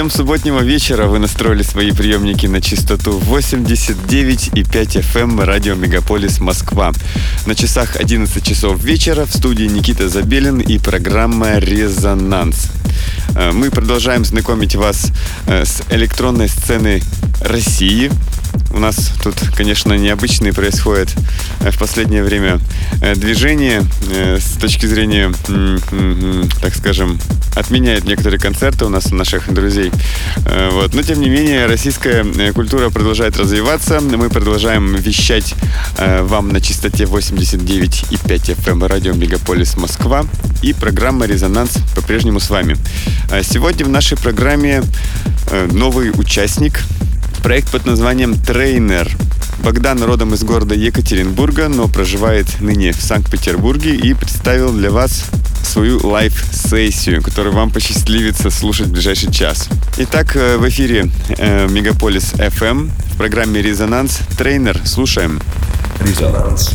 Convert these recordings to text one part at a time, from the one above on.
всем субботнего вечера. Вы настроили свои приемники на частоту 89,5 FM эм радио Мегаполис Москва. На часах 11 часов вечера в студии Никита Забелин и программа «Резонанс». Э, мы продолжаем знакомить вас э, с электронной сценой России – у нас тут, конечно, необычные происходят э, в последнее время э, движения э, с точки зрения, так скажем, отменяют некоторые концерты у нас, у наших друзей. Вот. Но, тем не менее, российская культура продолжает развиваться. Мы продолжаем вещать вам на частоте 89,5 FM радио Мегаполис Москва. И программа «Резонанс» по-прежнему с вами. Сегодня в нашей программе новый участник – Проект под названием «Трейнер». Богдан родом из города Екатеринбурга, но проживает ныне в Санкт-Петербурге и представил для вас свою лайв-сессию, которую вам посчастливится слушать в ближайший час. Итак, э, в эфире э, Мегаполис FM в программе «Резонанс». Трейнер, слушаем. Резонанс.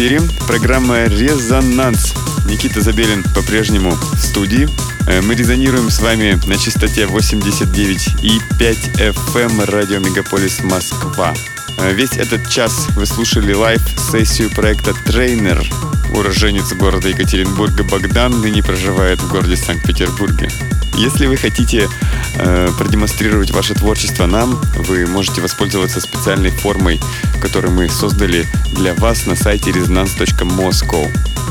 Эфире. Программа «Резонанс». Никита Забелин по-прежнему в студии. Э, мы резонируем с вами на частоте 89 и 5 FM радио Мегаполис Москва. Э, весь этот час вы слушали лайв-сессию проекта «Трейнер». Уроженец города Екатеринбурга Богдан ныне проживает в городе Санкт-Петербурге. Если вы хотите э, продемонстрировать ваше творчество нам, вы можете воспользоваться специальной формой, которую мы создали для вас на сайте resonance.moscow.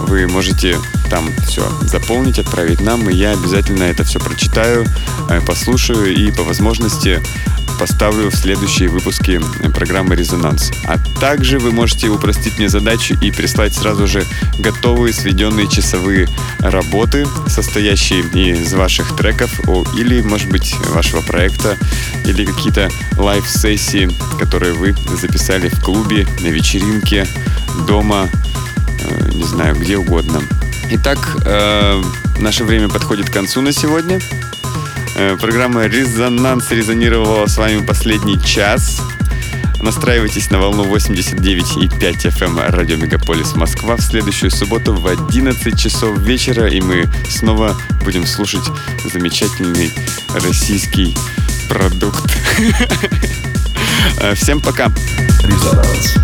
Вы можете там все заполнить, отправить нам, и я обязательно это все прочитаю, э, послушаю и по возможности поставлю в следующие выпуски программы «Резонанс». А также вы можете упростить мне задачу и прислать сразу же готовые сведенные часовые работы, состоящие из ваших треков или, может быть, вашего проекта, или какие-то лайв-сессии, которые вы записали в клубе, на вечеринке, дома, э, не знаю, где угодно. Итак, э, наше время подходит к концу на сегодня. Э, программа «Резонанс» резонировала с вами последний час. Настраивайтесь на волну 89,5 FM радио Мегаполис Москва в следующую субботу в 11 часов вечера, и мы снова будем слушать замечательный российский продукт. Всем пока! Резонанс.